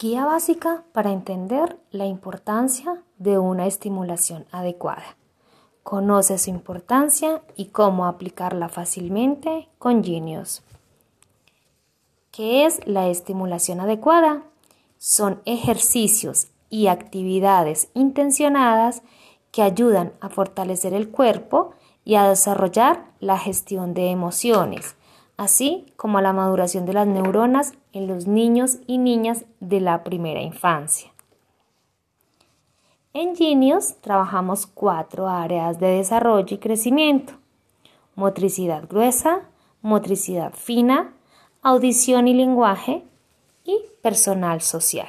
Guía básica para entender la importancia de una estimulación adecuada. Conoce su importancia y cómo aplicarla fácilmente con Genius. ¿Qué es la estimulación adecuada? Son ejercicios y actividades intencionadas que ayudan a fortalecer el cuerpo y a desarrollar la gestión de emociones, así como la maduración de las neuronas en los niños y niñas de la primera infancia. En Genius trabajamos cuatro áreas de desarrollo y crecimiento. Motricidad gruesa, motricidad fina, audición y lenguaje y personal social.